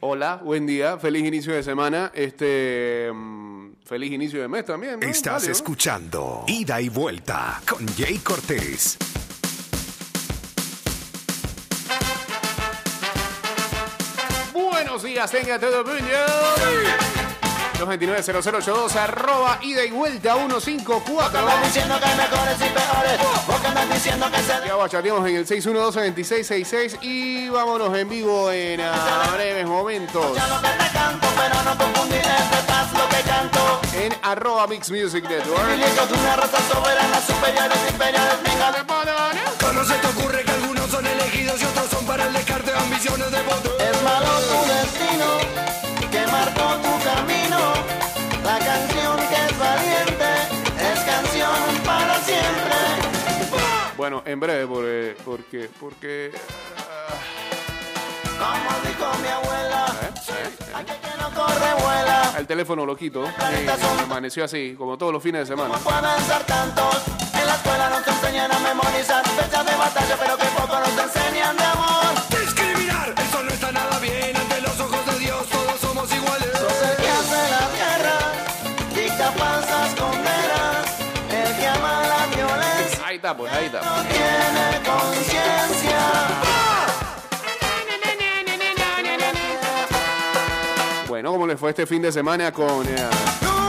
Hola, buen día, feliz inicio de semana, este, mm, feliz inicio de mes también. ¿no? Estás escuchando Ida y Vuelta con Jay Cortés. Buenos días, tenga todo el mundo. 229-0082, arroba ida y vuelta 154. Andan diciendo que hay mejores y peores. Porque andan diciendo que se Ya bachateamos en el 612-2666 y vámonos en vivo en ah, breves momentos Ya lo que te canto, pero no confundir entre paz lo que canto. en arroba Mix Music Network. De una raza soberana, superiores, imperiales, venga de ¿Cómo se te ocurre que algunos son elegidos y otros son para el descarte de ambiciones de voto? Bueno, en breve, porque, porque, porque Como dijo mi abuela, eh, eh, no corre vuela. el teléfono lo quito. eh, amaneció así, como todos los fines de semana. ¿Cómo pueden ser tantos? En la escuela nos enseñan a memorizar fechas de batalla, pero que poco nos enseñan de amor. Conciencia. Bueno, ¿cómo les fue este fin de semana con eh,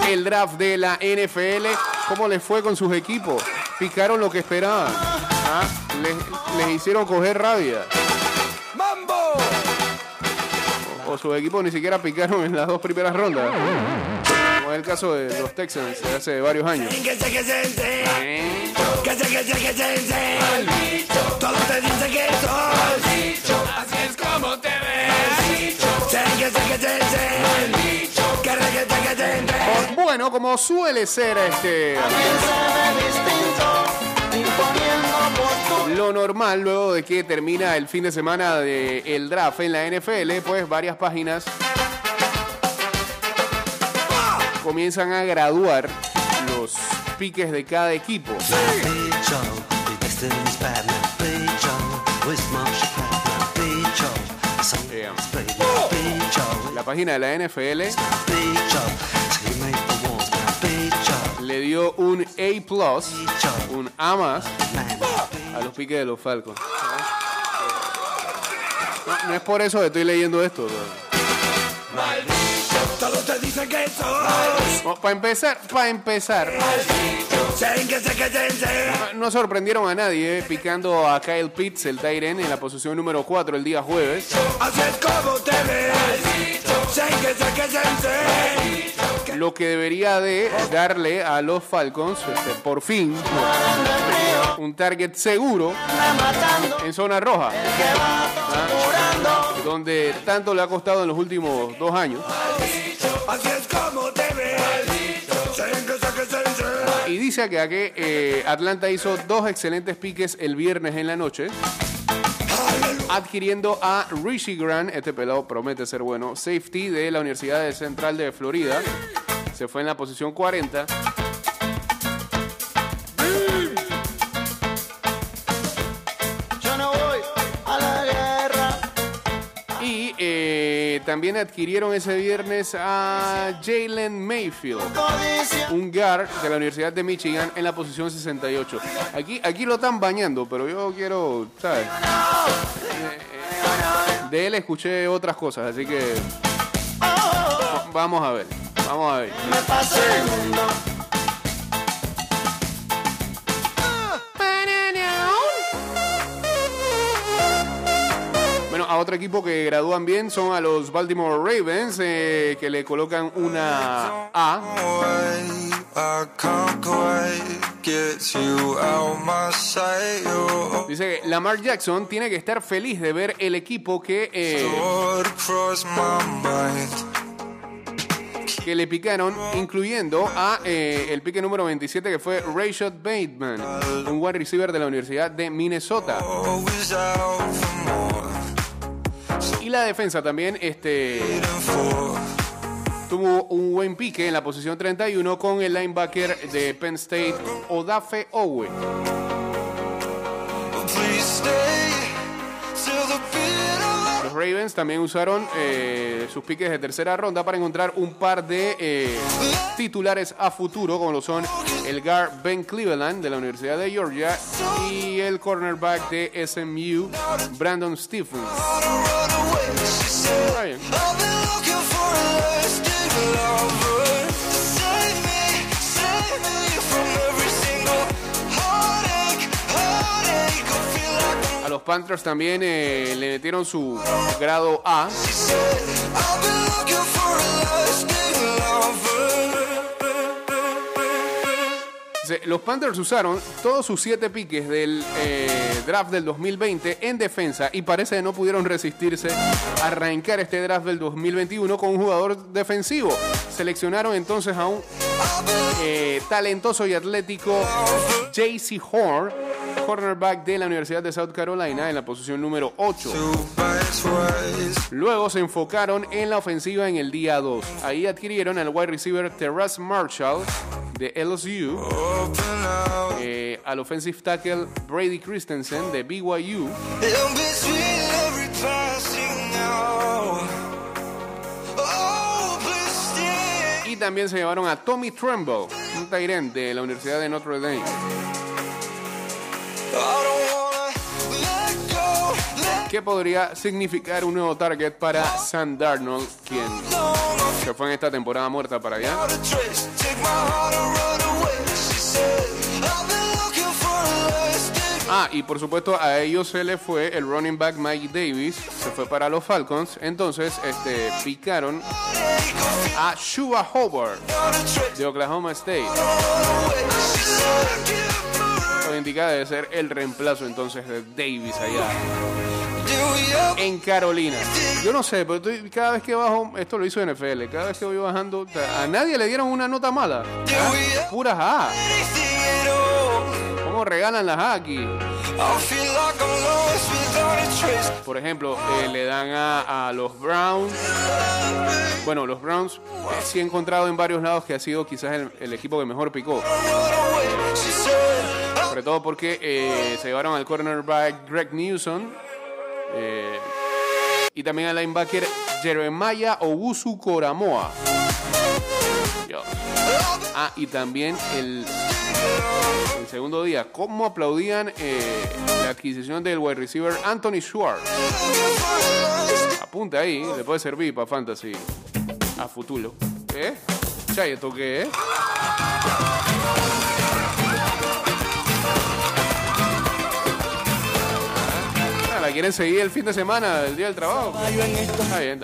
el draft de la NFL? ¿Cómo les fue con sus equipos? ¿Picaron lo que esperaban? ¿Ah? ¿Les, les hicieron coger rabia? ¡Mambo! ¿O sus equipos ni siquiera picaron en las dos primeras rondas? Como es el caso de los Texans de hace varios años. Se que se. Que se que se que. Todos te dicen que sos. Así es como te ves. Se que se que se se. Que re que se que se se. Bueno, como suele ser este lo normal luego de que termina el fin de semana del draft en la NFL, pues varias páginas comienzan a graduar los piques de cada equipo. Yeah. Joe, La página de la NFL le dio un A+, un A más, a los piques de los Falcons. No, no es por eso que estoy leyendo esto. Todos te dicen que sos. Para empezar, para empezar, no sorprendieron a nadie eh, picando a Kyle Pitts, el Tyren, en la posición número 4 el día jueves. Lo que debería de darle a los Falcons, este, por fin, un target seguro en zona roja, donde tanto le ha costado en los últimos dos años. Dice que eh, Atlanta hizo dos excelentes piques el viernes en la noche, adquiriendo a Rishi Grant, este pelado promete ser bueno, safety de la Universidad Central de Florida. Se fue en la posición 40. También adquirieron ese viernes a Jalen Mayfield, un guard de la Universidad de Michigan en la posición 68. Aquí, aquí lo están bañando, pero yo quiero, ¿sabes? Eh, de él escuché otras cosas, así que va- vamos a ver, vamos a ver. A otro equipo que gradúan bien son a los Baltimore Ravens, eh, que le colocan una A. Dice que Lamar Jackson tiene que estar feliz de ver el equipo que, eh, que le picaron, incluyendo a eh, el pique número 27 que fue Rashad Bateman, un wide receiver de la Universidad de Minnesota. La defensa también este, tuvo un buen pique en la posición 31 con el linebacker de Penn State, Odafe Owe. Ravens también usaron eh, sus piques de tercera ronda para encontrar un par de eh, titulares a futuro, como lo son el guard Ben Cleveland de la Universidad de Georgia y el cornerback de SMU, Brandon Stephens. Los Panthers también eh, le metieron su grado A. Los Panthers usaron todos sus siete piques del eh, draft del 2020 en defensa y parece que no pudieron resistirse a arrancar este draft del 2021 con un jugador defensivo. Seleccionaron entonces a un eh, talentoso y atlético JC Horn, cornerback de la Universidad de South Carolina en la posición número 8. Two best ways. Luego se enfocaron en la ofensiva en el día 2. Ahí adquirieron al wide receiver Terrace Marshall de LSU, eh, al offensive tackle Brady Christensen de BYU y también se llevaron a Tommy Tremble, un Tyrant de la Universidad de Notre Dame. Que podría significar un nuevo target para Sam Darnold, quien se fue en esta temporada muerta para allá. Ah, y por supuesto a ellos se le fue el running back Mike Davis, se fue para los Falcons, entonces este picaron a Shuba Hobart de Oklahoma State. Debe ser el reemplazo entonces de Davis allá en Carolina. Yo no sé, pero estoy- cada vez que bajo, esto lo hizo NFL, cada vez que voy bajando, a nadie le dieron una nota mala. ever Puras A. ¿Cómo regalan las A aquí? Por ejemplo, eh, le dan a, a los Browns. Bueno, los Browns eh, sí he encontrado en varios lados que ha sido quizás el, el equipo que mejor picó. Sobre todo porque eh, se llevaron al cornerback Greg Newsom. eh, y también al linebacker Jeremiah Ogusu Koramoa. Dios. Ah, y también el, el segundo día, cómo aplaudían eh, la adquisición del wide receiver Anthony Schwartz. Apunta ahí, le puede servir para fantasy a futuro. ¿Eh? Chay, ¿esto? Quieren seguir el fin de semana, el día del trabajo? Está bien, está bien.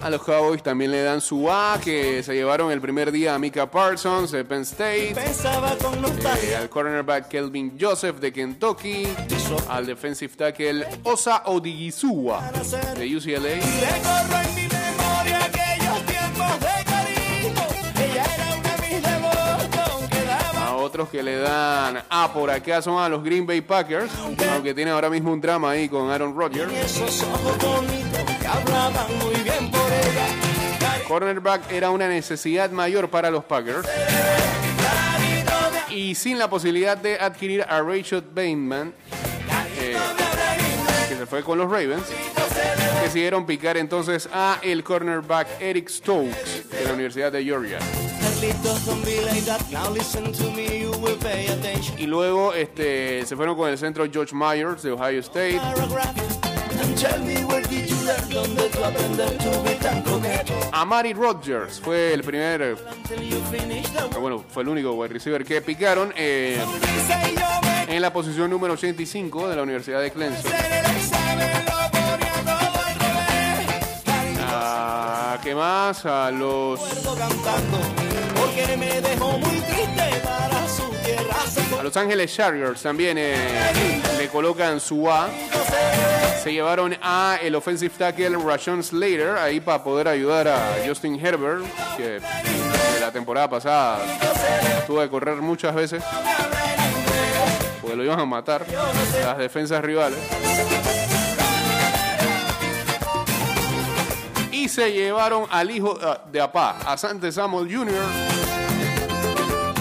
A los Cowboys también le dan su A, que se llevaron el primer día a Mika Parsons de Penn State. Eh, al cornerback Kelvin Joseph de Kentucky, al defensive tackle Osa Odigizua de UCLA, otros que le dan A por acá son a los Green Bay Packers, aunque tiene ahora mismo un drama ahí con Aaron Rodgers. Cornerback era una necesidad mayor para los Packers. Y sin la posibilidad de adquirir a Rachel Bateman, eh, que se fue con los Ravens, decidieron picar entonces a el cornerback Eric Stokes de la Universidad de Georgia. Y luego este, se fueron con el centro George Myers de Ohio State. Amari Rodgers fue el primer, eh, bueno, fue el único wide receiver que picaron eh, en la posición número 85 de la Universidad de Clemson. Ah, ¿Qué más? A los, porque me dejó muy triste para su tierra. A los Ángeles Chargers también eh, le colocan su A. Se llevaron a el offensive tackle Rashon Slater ahí para poder ayudar a Justin Herbert, que de la temporada pasada tuvo que correr muchas veces porque lo iban a matar las defensas rivales. y se llevaron al hijo ah, de Apá, a Sante Samuel Jr.,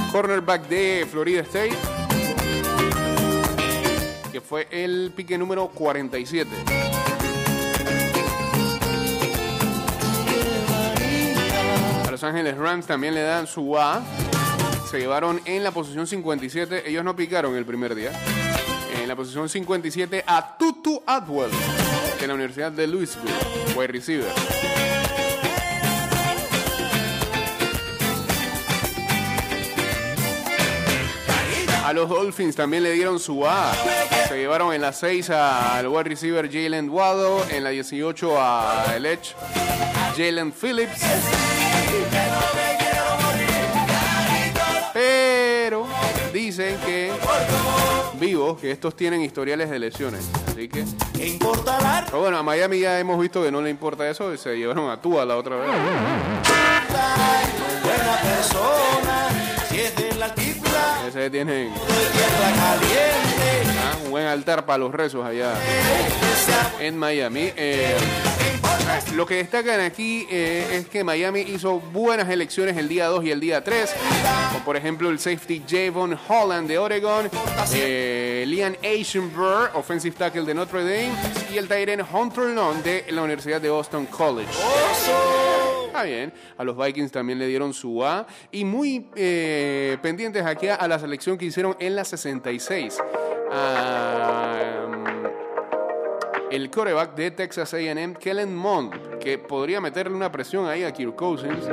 cornerback de Florida State, que fue el pique número 47. A Los Ángeles Rams también le dan su A. Se llevaron en la posición 57. Ellos no picaron el primer día. En la posición 57 a Tutu Atwell de la Universidad de Louisville, wide receiver. A los Dolphins también le dieron su A. Se llevaron en la 6 al wide receiver Jalen Waddle, en la 18 a el Edge Jalen Phillips. Dicen que vivos, que estos tienen historiales de lesiones. Así que. ¿Qué importa la Pero bueno, a Miami ya hemos visto que no le importa eso y se llevaron a Tua la otra vez. buena persona? Si es de la altiplano, Ese tienen ah, un buen altar para los rezos allá en Miami. Eh, lo que destacan aquí eh, es que Miami hizo buenas elecciones el día 2 y el día 3. Como por ejemplo el safety Javon Holland de Oregon, eh, Liam offensive tackle de Notre Dame, y el Tyren Hunter Long de la Universidad de Boston College. Está bien. A los Vikings también le dieron su A. Y muy eh, pendientes aquí a la selección que hicieron en la 66. Ah, el coreback de Texas AM, Kellen Mond, que podría meterle una presión ahí a Kirk Cousins,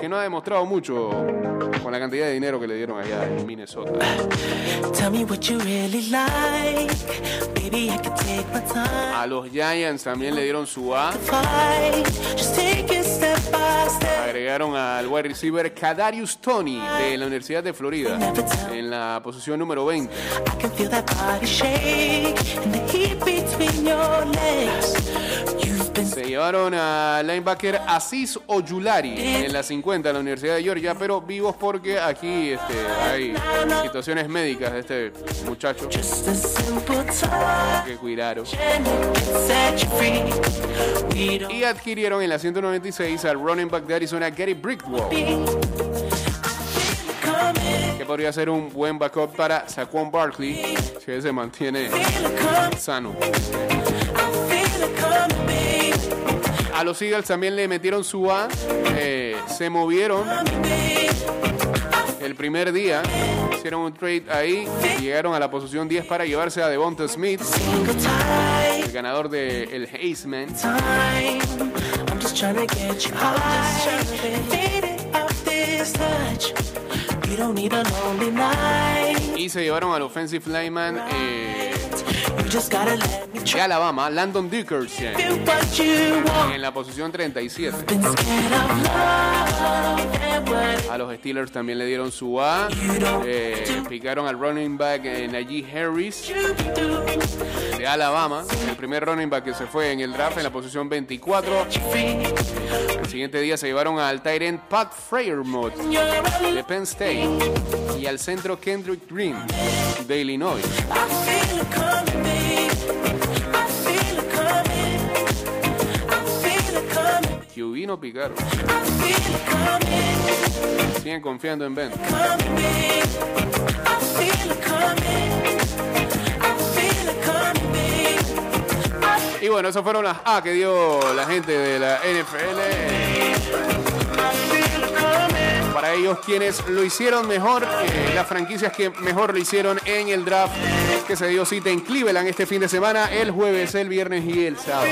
que no ha demostrado mucho con la cantidad de dinero que le dieron allá en Minnesota. A los Giants también le dieron su A. Agregaron al wide receiver Kadarius Tony de la Universidad de Florida en la posición número 20. I can feel that body shake and the heat between your legs. Se llevaron a linebacker Aziz Oyulari en la 50 de la Universidad de Georgia, pero vivos porque aquí este, hay situaciones médicas de este muchacho que cuidaron. Y adquirieron en la 196 al running back de Arizona Gary. Coming, que podría ser un buen backup para Saquon Barkley si él se mantiene sano. Los Eagles también le metieron su A, eh, se movieron el primer día, hicieron un trade ahí, llegaron a la posición 10 para llevarse a Devonta Smith, el ganador del Heisman. lonely night. Y se llevaron al offensive lineman eh, De Alabama, Landon Dickerson, en la posición 37. Been scared of love and what A los Steelers también le dieron su A, eh, picaron al running back eh, Najee Harris de Alabama, el primer running back que se fue en el draft en la posición 24. You free. El siguiente día se llevaron al tight end Pat a de Penn State y al centro Kendrick Green de Illinois. Coming. I feel it coming, babe. Y bueno, esas fueron las A que dio la gente de la NFL. Para ellos quienes lo hicieron mejor, eh, las franquicias que mejor lo hicieron en el draft que se dio cita en Cleveland este fin de semana, el jueves, el viernes y el sábado.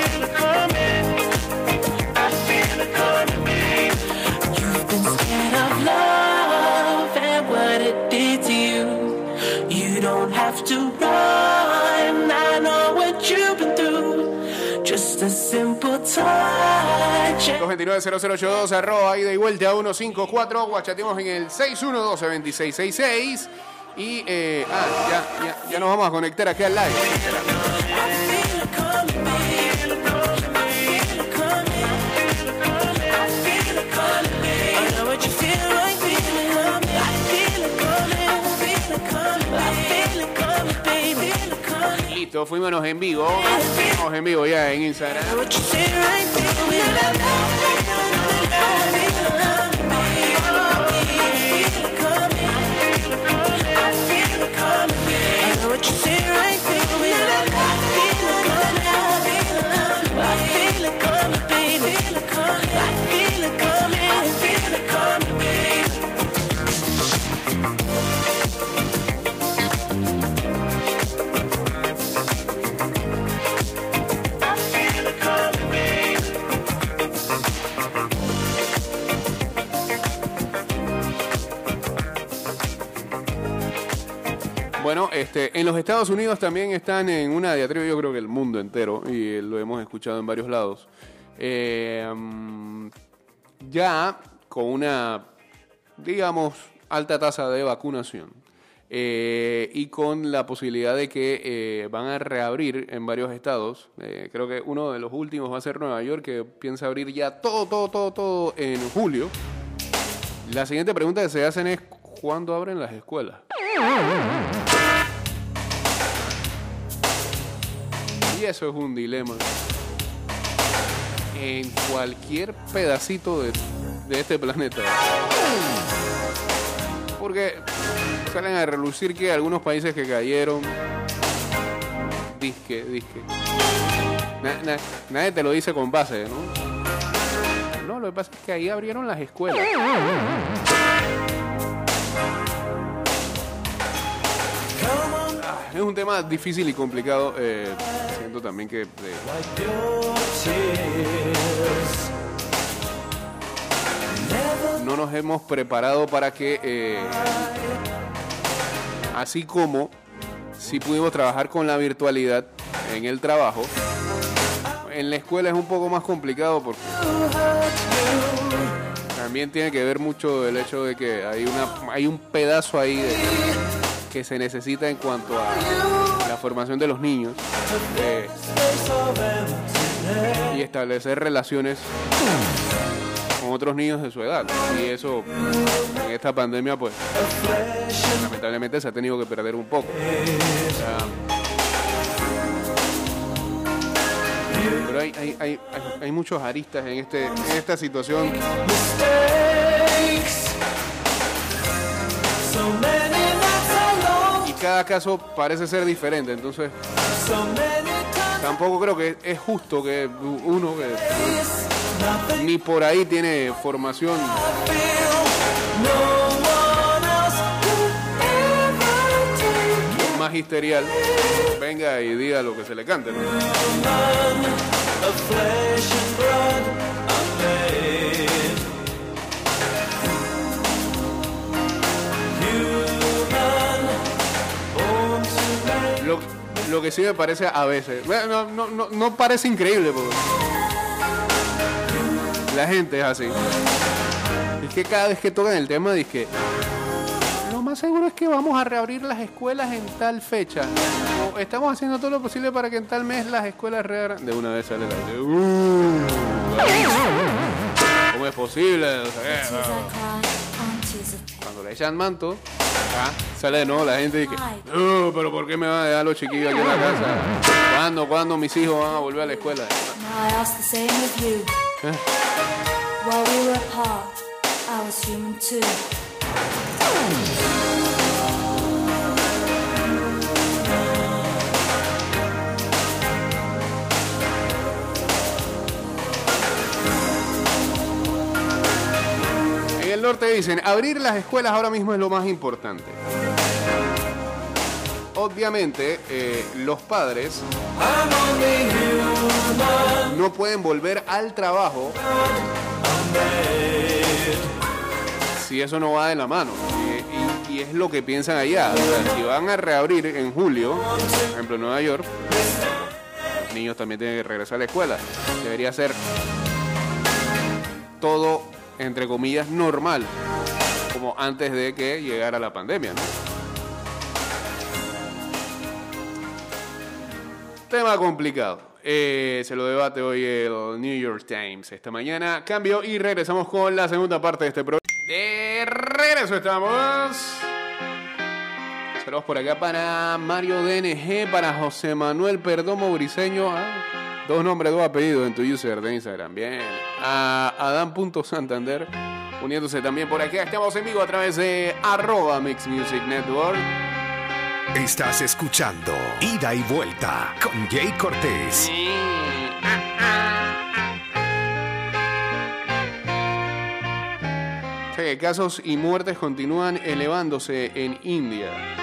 229-0082, arroba y vuelta a 154, guachateamos en el 612-2666 y eh, ah, ya, ya, ya nos vamos a conectar aquí al live. Listo, fuimos en vivo, fuimos en vivo ya en Instagram. Bueno, este, en los Estados Unidos también están en una diatriba, yo creo que el mundo entero, y lo hemos escuchado en varios lados, eh, mm, ya con una, digamos, alta tasa de vacunación. eh, y con la posibilidad de que eh, van a reabrir en varios estados. Eh, creo que uno de los últimos va a ser Nueva York, que piensa abrir ya todo, todo, todo, todo en julio. La siguiente pregunta que se hacen es, ¿cuándo abren las escuelas? Eso es un dilema. En cualquier pedacito de, de este planeta. Porque salen a relucir que algunos países que cayeron. Disque, disque. Na- na- nadie te lo dice con base, ¿no? No, lo que pasa es que ahí abrieron las escuelas. Es un tema difícil y complicado. eh, siento también que eh, no nos hemos preparado para que, eh, así como si pudimos trabajar con la virtualidad en el trabajo, en la escuela es un poco más complicado porque también tiene que ver mucho el hecho de que hay, una, hay un pedazo ahí de- que se necesita en cuanto a la formación de los niños eh, y establecer relaciones con otros niños de su edad. Y eso en esta pandemia, pues, lamentablemente se ha tenido que perder un poco. Pero hay, hay, hay- hay muchos aristas en, este, en esta situación. Cada caso parece ser diferente, entonces tampoco creo que es justo que uno que ni por ahí tiene formación magisterial venga y diga lo que se le cante. Lo que sí me parece a veces, no, no, no, no parece increíble, porque la gente es así. Es que cada vez que tocan el tema, dice que lo más seguro es que vamos a reabrir las escuelas en tal fecha. O estamos haciendo todo lo posible para que en tal mes las escuelas reabran. De una vez sale la gente. "Uh, ¿Cómo es posible? Cuando le echan manto, sale de nuevo la gente y que, no, pero ¿por qué me van a dejar los chiquillos aquí en la casa? ¿Cuándo, cuándo mis hijos van a volver a la escuela? Eh. While we were apart, I was human too. Norte dicen, abrir las escuelas ahora mismo es lo más importante. Obviamente, eh, los padres no pueden volver al trabajo si eso no va de la mano. Y, es lo que piensan allá. O si van a reabrir en julio, por ejemplo en Nueva York, los niños también tienen que regresar a la escuela. Debería ser todo, entre comillas, normal, como antes de que llegara la pandemia. ¿no? Tema complicado. Eh, se lo debate hoy el New York Times esta mañana. Cambio y regresamos con la segunda parte de este programa. De regreso estamos. Saludos por acá para Mario DNG, para José Manuel Perdomo Briseño. Ah, dos nombres, dos apellidos en tu user de Instagram. Bien. A Adam.santander. Uniéndose también por acá. Estamos en vivo a través de arroba Mix Music Network. Estás escuchando Ida y Vuelta con Jay Cortés. Casos y muertes continúan elevándose en India.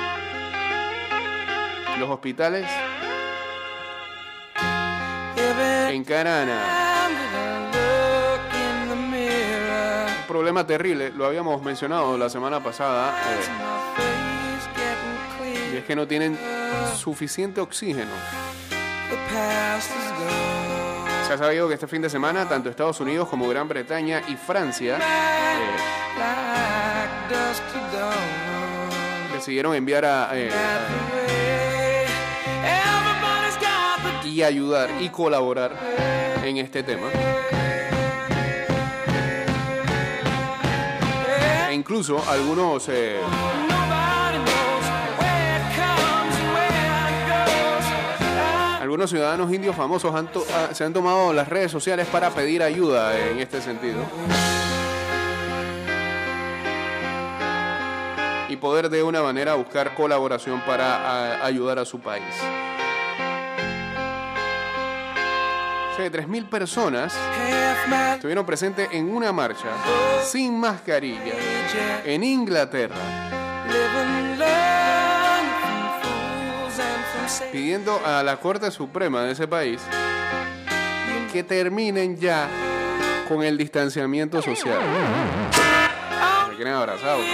Los hospitales encaran a un problema terrible. Lo habíamos mencionado la semana pasada. eh, es que no tienen suficiente oxígeno. Se ha sabido que este fin de semana tanto Estados Unidos como Gran Bretaña y Francia eh, decidieron enviar a, eh, y ayudar y colaborar en este tema. E incluso algunos eh, algunos ciudadanos indios famosos han ah, se han tomado las redes sociales para pedir ayuda en este sentido. Y poder de una manera buscar colaboración para ah, ayudar a su país. O sea, 3.000 personas estuvieron presentes en una marcha sin mascarilla en Inglaterra pidiendo a la Corte Suprema de ese país que terminen ya con el distanciamiento social. Se quieren abrazados.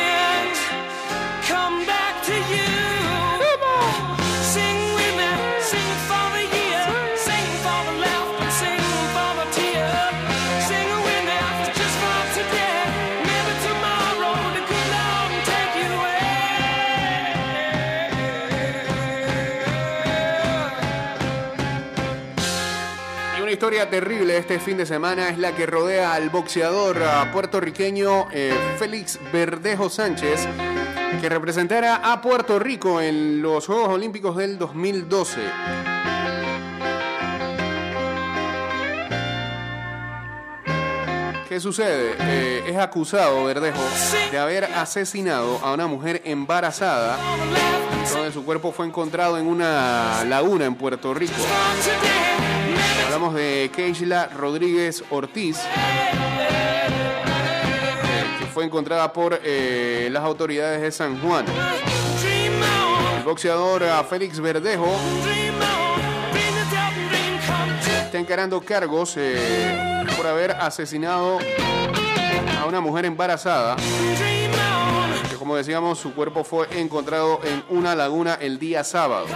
Historia terrible este fin de semana es la que rodea al boxeador ah, puertorriqueño eh, Félix Verdejo Sánchez, que representará a Puerto Rico en los Juegos Olímpicos del 2012. ¿Qué sucede? Eh, es acusado Verdejo de haber asesinado a una mujer embarazada, donde su cuerpo fue encontrado en una laguna en Puerto Rico. Hablamos de Keishla Rodríguez Ortiz, eh, que fue encontrada por eh, las autoridades de San Juan. El boxeador ah, Félix Verdejo está encarando cargos eh, por haber asesinado a una mujer embarazada, como decíamos su cuerpo fue encontrado en una laguna el día sábado.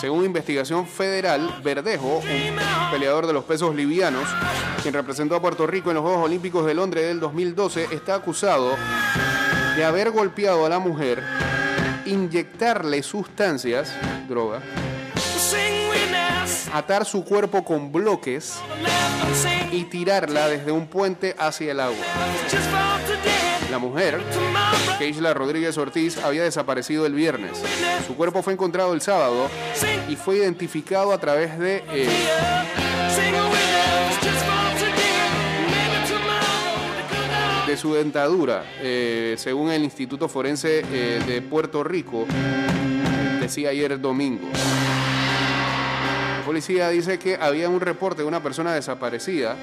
Según investigación federal, Verdejo, un peleador de los pesos livianos, quien representó a Puerto Rico en los Juegos Olímpicos de Londres del 2012, está acusado de haber golpeado a la mujer, inyectarle sustancias, droga, atar su cuerpo con bloques y tirarla desde un puente hacia el agua. La mujer. Keishla Rodríguez Ortiz, había desaparecido el viernes. Su cuerpo fue encontrado el sábado y fue identificado a través de... eh, de su dentadura, eh, según el Instituto Forense eh, de Puerto Rico, decía ayer domingo. La policía dice que había un reporte de una persona desaparecida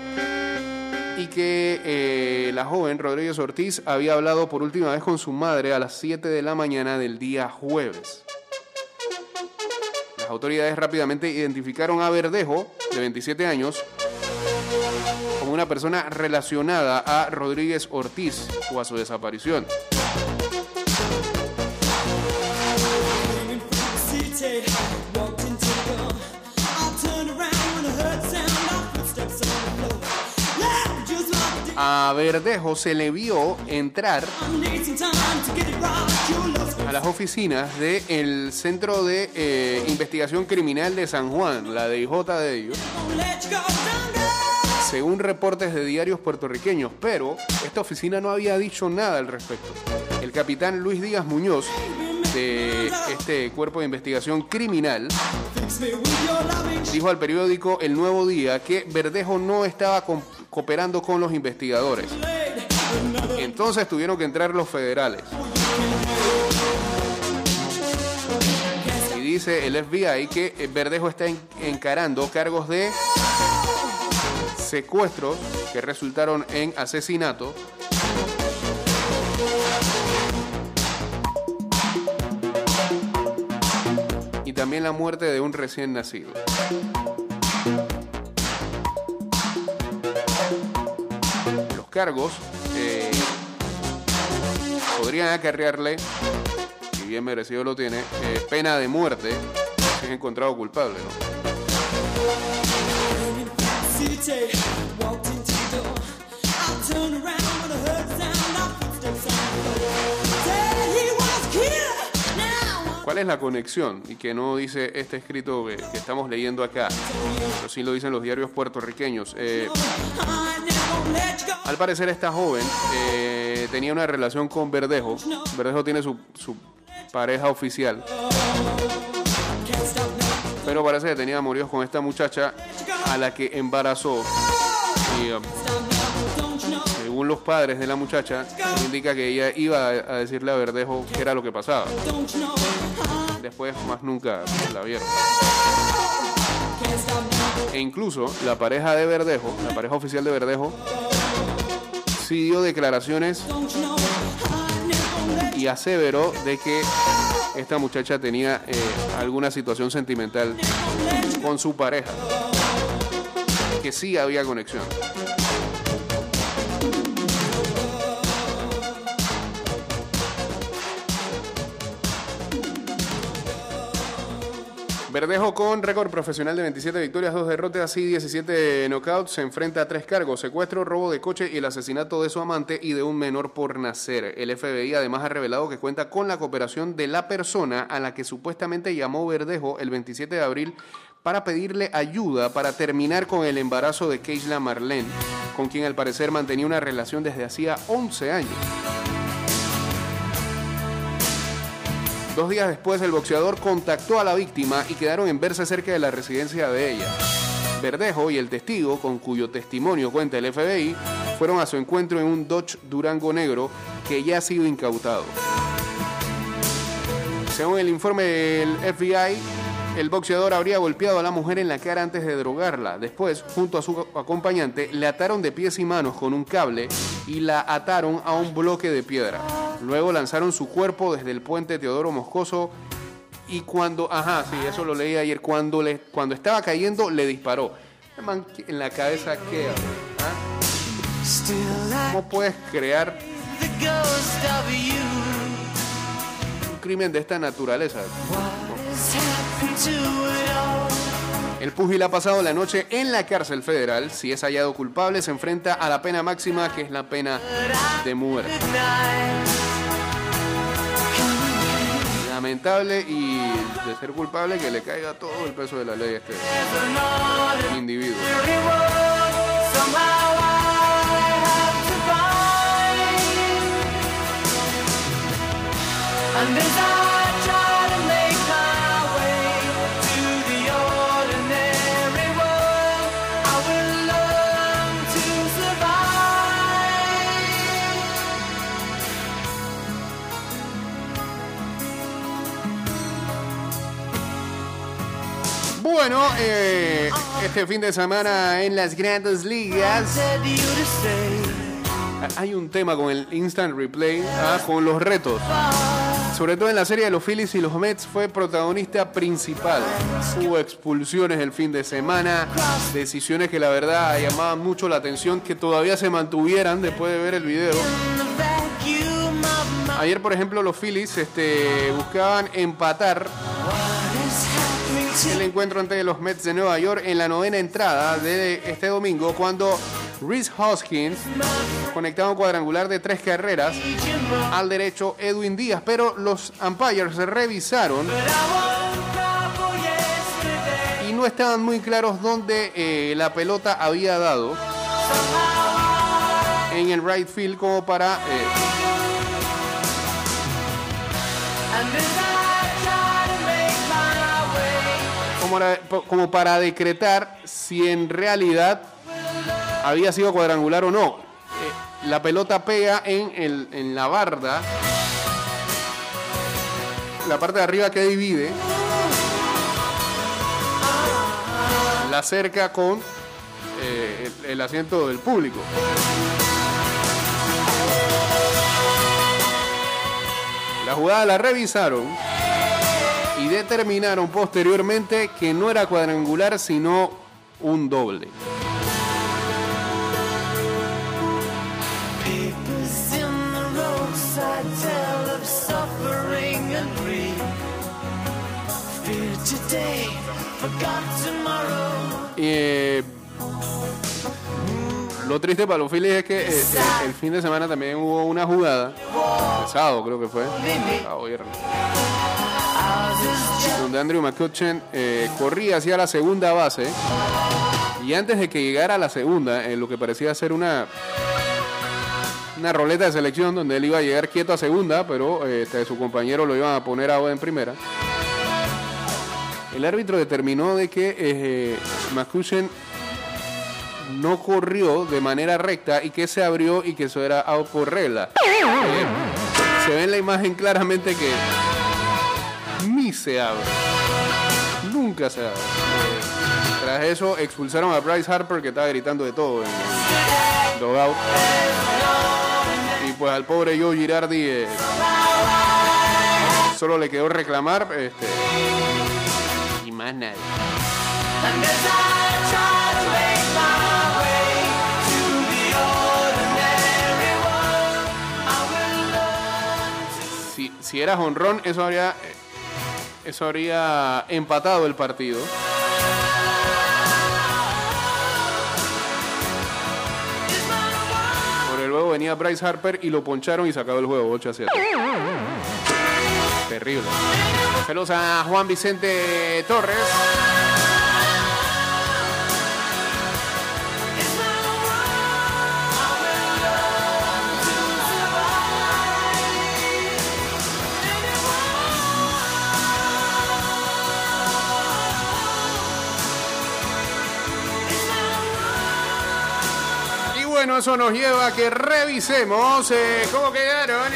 y que eh, la joven Rodríguez Ortiz había hablado por última vez con su madre a las 7 de la mañana del día jueves. Las autoridades rápidamente identificaron a Verdejo, de 27 años, como una persona relacionada a Rodríguez Ortiz o a su desaparición. Verdejo se le vio entrar a las oficinas del Centro de eh, Investigación Criminal de San Juan, la DIJ de ellos, según reportes de diarios puertorriqueños, pero esta oficina no había dicho nada al respecto. El capitán Luis Díaz Muñoz, de este cuerpo de investigación criminal, dijo al periódico El Nuevo Día que Verdejo no estaba co- cooperando con los investigadores. Entonces tuvieron que entrar los federales. Y dice el FBI que Verdejo está en- encarando cargos de secuestros que resultaron en asesinato. Y también la muerte de un recién nacido. Cargos eh, podrían acarrearle, y bien merecido lo tiene, eh, pena de muerte si es encontrado culpable. ¿Cuál es la conexión? Y que no dice este escrito que, estamos leyendo acá, pero sí lo dicen los diarios puertorriqueños. Eh. Al parecer esta joven eh, tenía una relación con Verdejo. Verdejo tiene su, pareja oficial. Pero parece que tenía amoríos con esta muchacha a la que embarazó. Y según los padres de la muchacha, indica que ella iba a decirle a Verdejo qué era lo que pasaba. Después más nunca la vieron. E incluso la pareja de Verdejo, la pareja oficial de Verdejo, sí dio declaraciones y aseveró de que esta muchacha tenía eh, alguna situación sentimental con su pareja. Que sí había conexión. Verdejo con récord profesional de 27 victorias, 2 derrotas y 17 knockouts se enfrenta a tres cargos, secuestro, robo de coche y el asesinato de su amante y de un menor por nacer. El FBI además ha revelado que cuenta con la cooperación de la persona a la que supuestamente llamó Verdejo el 27 de abril para pedirle ayuda para terminar con el embarazo de Keisla Marlene, con quien al parecer mantenía una relación desde hacía 11 años. Dos días después, el boxeador contactó a la víctima y quedaron en verse cerca de la residencia de ella. Verdejo y el testigo, con cuyo testimonio cuenta el FBI, fueron a su encuentro en un Dodge Durango negro que ya ha sido incautado. Según el informe del FBI, el boxeador habría golpeado a la mujer en la cara antes de drogarla. Después, junto a su acompañante, le ataron de pies y manos con un cable y la ataron a un bloque de piedra. Luego lanzaron su cuerpo desde el puente Teodoro Moscoso y cuando, ajá, sí, eso lo leí ayer, cuando, le, cuando estaba cayendo le disparó. En la cabeza queda. ¿ah? ¿Cómo puedes crear un crimen de esta naturaleza? El púgil ha pasado la noche en la cárcel federal. Si es hallado culpable, se enfrenta a la pena máxima, que es la pena de muerte. Lamentable y de ser culpable que le caiga todo el peso de la ley a este individuo. Bueno, eh, este fin de semana en las grandes ligas hay un tema con el instant replay, ah, con los retos. Sobre todo en la serie de los Phillies y los Mets fue protagonista principal. Hubo expulsiones el fin de semana, decisiones que la verdad llamaban mucho la atención, que todavía se mantuvieran después de ver el video. Ayer, por ejemplo, los Phillies este, buscaban empatar el encuentro ante los Mets de Nueva York en la novena entrada de este domingo, cuando Reese Hoskins conectaba un cuadrangular de tres carreras al derecho Edwin Díaz, pero los umpires revisaron y no estaban muy claros dónde eh, la pelota había dado en el right field como para eh, como, para decretar si en realidad había sido cuadrangular o no. Eh, la pelota pega en, en la barda, la parte de arriba que divide, la cerca con eh, el asiento del público. La jugada la revisaron y determinaron posteriormente que no era cuadrangular sino un doble. Eh, lo triste para los Phillies es que eh, el fin de semana también hubo una jugada, el sábado creo que fue, el viernes donde Andrew McCutcheon eh, corría hacia la segunda base y antes de que llegara a la segunda, en lo que parecía ser una una roleta de selección donde él iba a llegar quieto a segunda, pero eh, este, su compañero lo iban a poner ahora en primera. El árbitro determinó de que eh, no corrió de manera recta y que se abrió y que eso era out por. Eh, se ve en la imagen claramente que se abre. Nunca se abre. Eh, tras eso expulsaron a Bryce Harper que estaba gritando de todo. Y pues al pobre Joe Girardi eh, solo le quedó reclamar este, y más nadie. Si, si era jonrón, eso habría, eh, eso habría empatado el partido. Por el luego venía Bryce Harper y lo poncharon y se acabó el juego 8 a 7. Terrible. Saludos a Juan Vicente Torres. Bueno, eso nos lleva a que revisemos eh, cómo quedaron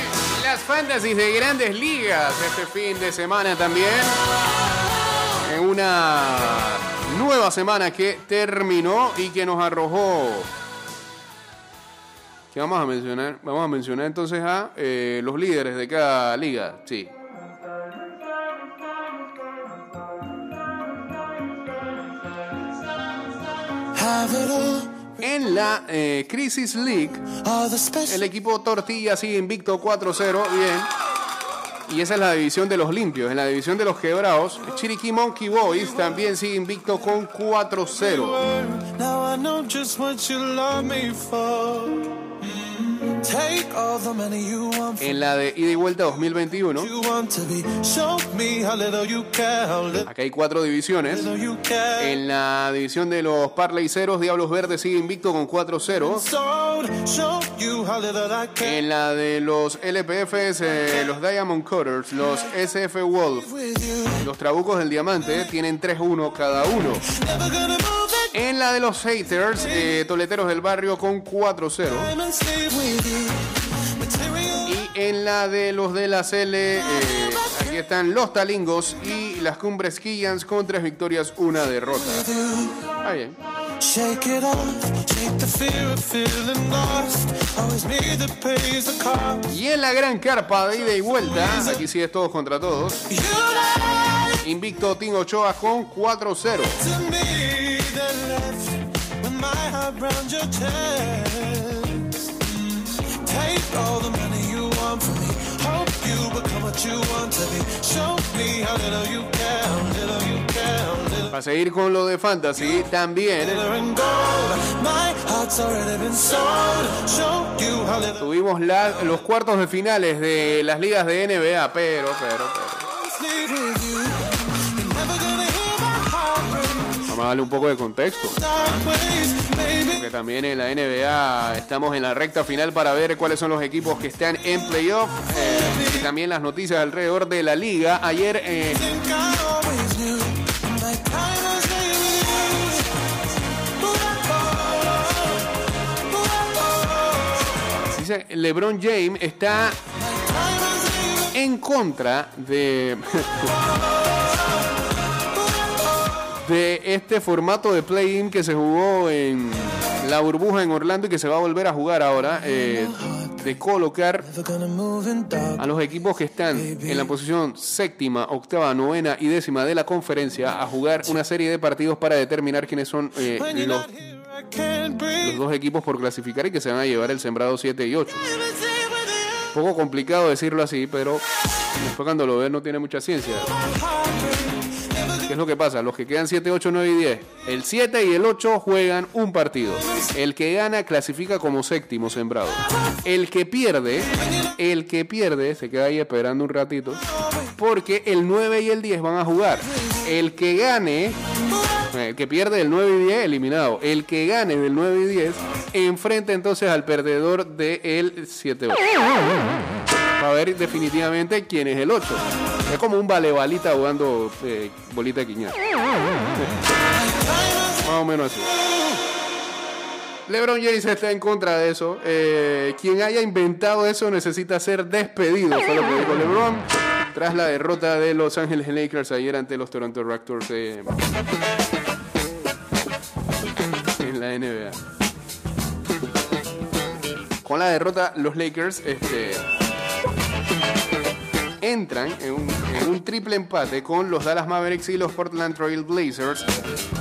las fantasies de grandes ligas este fin de semana también. En una nueva semana que terminó y que nos arrojó. ¿Qué vamos a mencionar? Vamos a mencionar entonces a eh, los líderes de cada liga. Sí. En la eh, Crisis League, el equipo Tortilla sigue invicto 4-0. Bien. Y esa es la división de los limpios. En la división de los quebrados, Chiriquí Monkey Boys también sigue invicto con 4-0. En la de ida y vuelta 2021, You want to be. Show me how little you care. How little acá hay cuatro divisiones. En la división de los Parleyceros, Diablos Verdes sigue invicto con 4-0. Sold. Show you how little I care. En la de los LPFs, eh, los Diamond Cutters, los SF Wolf, los Trabucos del Diamante tienen 3-1 cada uno. En la de los Haters, eh, Toleteros del Barrio con 4-0. I'm and sleep with you. Material. Y en la de los de la CL, eh, aquí están los Talingos y las Cumbres Quillans con tres victorias, una derrota. Está bien. Shake it off, shake the fear of feeling lost. Always me that pays the cost. Y en la gran carpa de ida y vuelta, aquí sí es todos contra todos. Invicto Team Ochoa con 4-0. My heart round your chest. Take all the money you want from me. Hope you become what you want to be. Show me how little you care, how little you care, how little. Para seguir con lo de Fantasy, también tuvimos la- los cuartos de finales de las ligas de NBA, pero, pero, pero. Vamos a darle un poco de contexto. También en la NBA estamos en la recta final para ver cuáles son los equipos que están en playoff. eh, y también las noticias alrededor de la liga. Ayer eh, dice LeBron James está en contra de, de este formato de play-in que se jugó en la burbuja en Orlando y que se va a volver a jugar ahora. eh, de colocar a los equipos que están en la posición séptima, octava, novena y décima de la conferencia a jugar una serie de partidos para determinar quiénes son eh, los, los dos equipos por clasificar y que se van a llevar el sembrado 7 y 8. Never stay with Un poco complicado decirlo así, pero después cuando lo ves no tiene mucha ciencia. ¿Qué es lo que pasa? Los que quedan 7, 8, 9 y 10. El 7 y el 8 juegan un partido. El que gana clasifica como séptimo sembrado. El que pierde, el que pierde se queda ahí esperando un ratito. Porque el 9 y el 10 van a jugar. El que gane, el que pierde el 9 y 10, eliminado. El que gane del 9 y 10, enfrenta entonces al perdedor del 7 8 para ver definitivamente quién es el 8. Es como un vale balita jugando eh, bolita de. Más o menos así. LeBron James está en contra de eso. Eh, quien haya inventado eso necesita ser despedido, fue lo que dijo LeBron. Tras la derrota de Los Ángeles Lakers ayer ante los Toronto Raptors eh, en la NBA. Con la derrota, los Lakers este, entran en un, triple empate con los Dallas Mavericks y los Portland Trail Blazers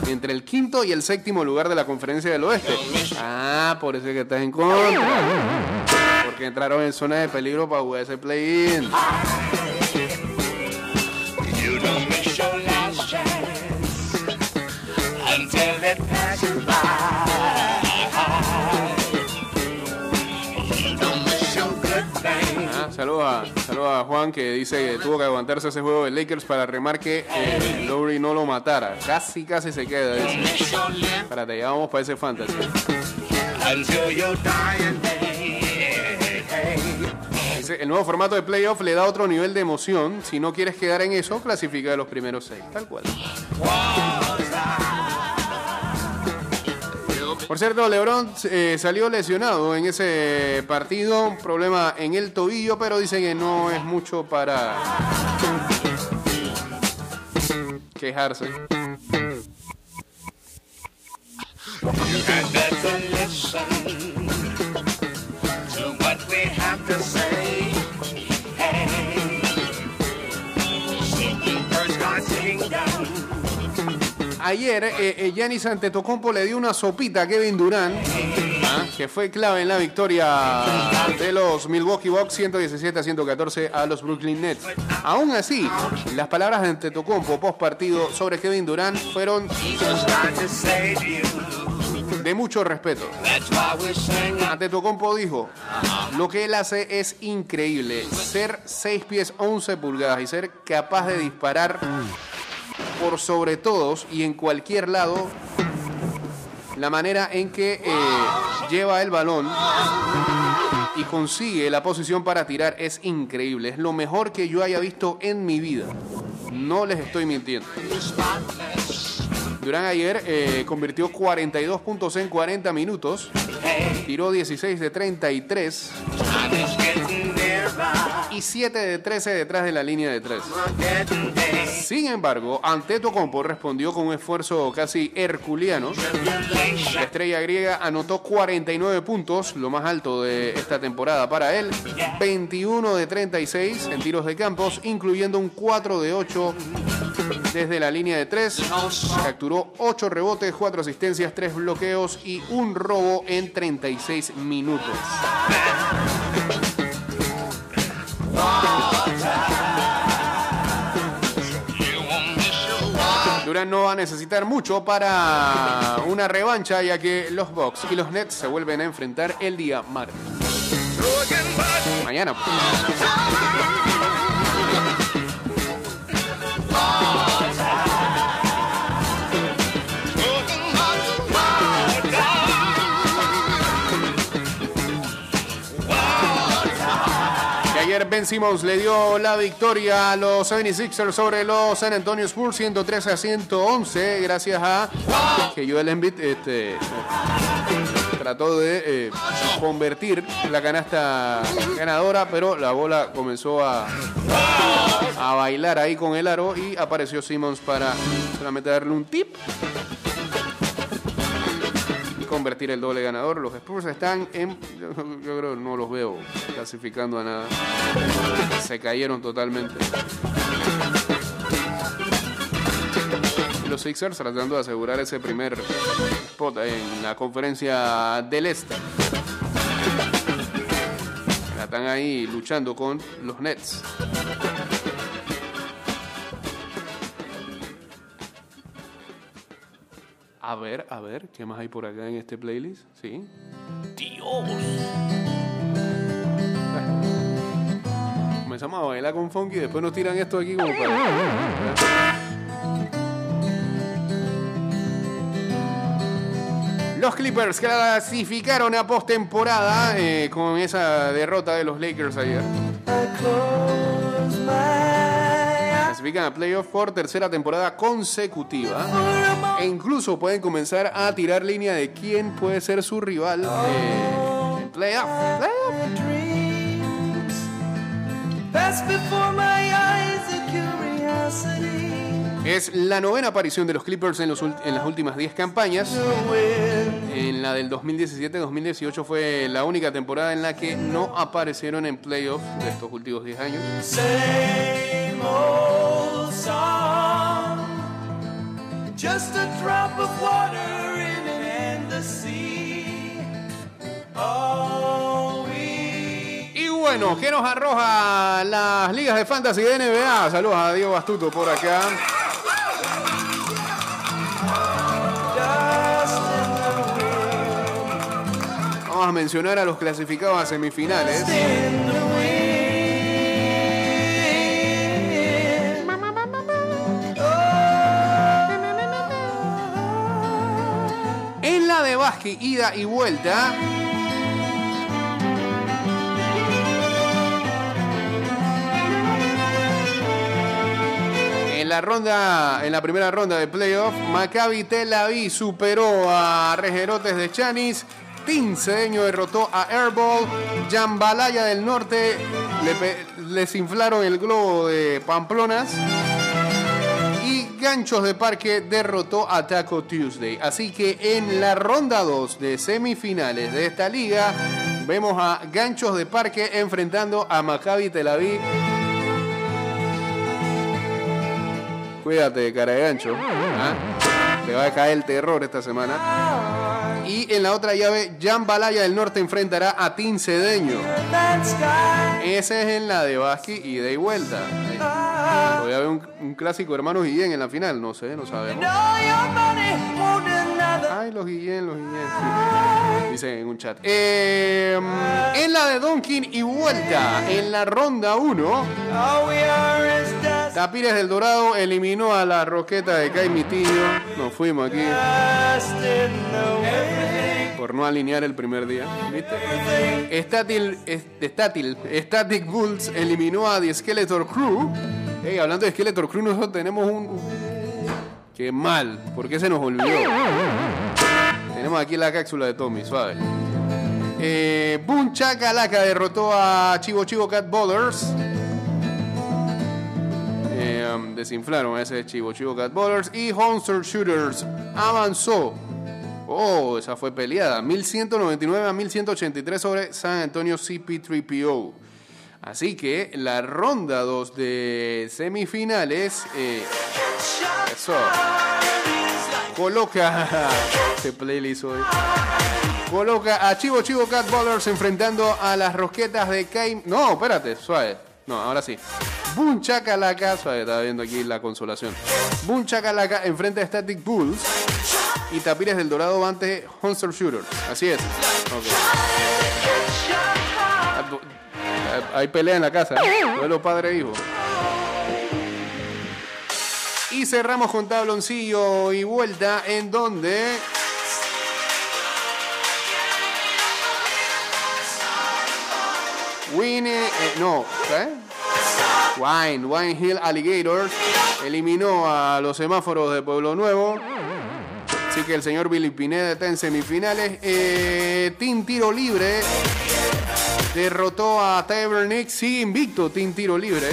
entre el quinto y el séptimo lugar de la conferencia del oeste. Ah, por eso es que estás en contra. Porque entraron en zona de peligro para jugar ese play-in. Saludos a, Juan que dice que tuvo que aguantarse ese juego de Lakers para remar que eh, Lowry no lo matara. Casi, casi se queda. Limp Espérate, ya vamos para ese fantasy. el nuevo formato de playoff le da otro nivel de emoción. Si no quieres quedar en eso, clasifica de los primeros seis. Tal cual. Por cierto, LeBron eh, salió lesionado en ese partido. Un problema en el tobillo, pero dice que no es mucho para quejarse. Ayer, eh, eh, Giannis Antetokounmpo le dio una sopita a Kevin Durant, ah, que fue clave en la victoria de los Milwaukee Bucks 117 a 114 a los Brooklyn Nets. Aún así, las palabras de Antetokounmpo post partido sobre Kevin Durant fueron de mucho respeto. Antetokounmpo dijo, lo que él hace es increíble, ser 6 pies 11 pulgadas y ser capaz de disparar por sobre todos y en cualquier lado la manera en que eh, lleva el balón y consigue la posición para tirar es increíble. Es lo mejor que yo haya visto en mi vida. No les estoy mintiendo. Durán ayer eh, convirtió 42 puntos en 40 minutos. Tiró 16 de 33 Y 7 de 13 detrás de la línea de 3. Getting day. Sin embargo, Antetokounmpo respondió con un esfuerzo casi herculeano. La estrella griega anotó 49 puntos, lo más alto de esta temporada para él. 21 de 36 en tiros de campos, incluyendo un 4 de 8 desde la línea de 3. Capturó 8 rebotes, 4 asistencias, 3 bloqueos y un robo en 36 minutos. Durán no va a necesitar mucho para una revancha, ya que los Bucks y los Nets se vuelven a enfrentar el día martes. Mañana. Simmons le dio la victoria a los 76ers sobre los San Antonio Spurs 113 a 111 gracias a que Joel Embiid este, trató de eh, convertir la canasta ganadora pero la bola comenzó a, a bailar ahí con el aro y apareció Simmons para solamente darle un tip convertir el doble ganador. Los Spurs están en. Yo, yo creo no los veo clasificando a nada. Se cayeron totalmente. Los Sixers tratando de asegurar ese primer spot en la conferencia del Este. Están ahí luchando con los Nets. A ver, a ver, ¿qué más hay por acá en este playlist? Sí. Dios. Comenzamos a bailar con funky y después nos tiran esto aquí como para. Los Clippers clasificaron a postemporada eh, con esa derrota de los Lakers ayer. Clasifican a playoff por tercera temporada consecutiva. E incluso pueden comenzar a tirar línea de quién puede ser su rival en playoff. Es la novena aparición de los Clippers en, los en las últimas 10 campañas. En la del 2017-2018 fue la única temporada en la que no aparecieron en playoffs de estos últimos 10 años. Just a drop of water in an endless sea. All we Y bueno, ¿qué nos arroja las ligas de fantasy de NBA? Saludos a Diego Bastuto por acá. Vamos a mencionar a los clasificados a semifinales. De básquet, ida y vuelta. En la ronda, en la primera ronda de playoff, Maccabi Tel Aviv superó a Regerotes de Chanis. Team Cedeño derrotó a Airball. Jambalaya del Norte le les inflaron el globo de Pamplonas. Ganchos de Parque derrotó a Taco Tuesday. Así que en la ronda 2 de semifinales de esta liga, vemos a Ganchos de Parque enfrentando a Maccabi Tel Aviv. Cuídate, cara de gancho. ¿ah? Te va a caer el terror esta semana. Y en la otra llave, Jan Balaya del Norte enfrentará a Tin Cedeño. That sky. Ese es en la de Basqui y de vuelta. Voy a ver un, un clásico hermanos Guillén en la final, no sé, no sabemos. Ay, los Guillén, los Guillén. Dicen en un chat. Eh, en la de Donkin y vuelta, en la ronda 1, Tapires del Dorado eliminó a la roqueta de Caimitillo. Nos fuimos aquí por no alinear el primer día. ¿Viste? Statil, Statil, Static Bulls eliminó a The Skeletor Crew. Ey, hablando de Skeletor Crew, nosotros tenemos un. Qué mal, ¿por qué se nos olvidó? Tenemos aquí la cápsula de Tommy, suave. Eh, Boom Chakalaka derrotó a Chivo Chivo Cat Ballers. Um, desinflaron a ese Chivo Chivo Cat Ballers. Y Monster Shooters avanzó. Oh, esa fue peleada. 1199 a 1183 sobre San Antonio CP3PO. Así que la ronda 2 de semifinales. eh, eso. Coloca. Este playlist. Coloca a Chivo Chivo Cat Ballers enfrentando a las rosquetas de Caim. No, espérate, suave. No, ahora sí. Boom Chakalaka, suave, estaba viendo aquí la consolación. Boom Chakalaka enfrenta a Static Bulls y Tapires del Dorado ante Monster Shooters. Así es. Ah, Hay pelea en la casa, ¿eh? duelo padre e hijo. Y cerramos con tabloncillo y vuelta en donde Winnie, eh, no. Wine, Wine Hill Alligators eliminó a los semáforos de Pueblo Nuevo. Así que el señor Billy Pineda está en semifinales. Eh, Team Tiro Libre derrotó a Tavern Nick. Sigue invicto Team Tiro Libre.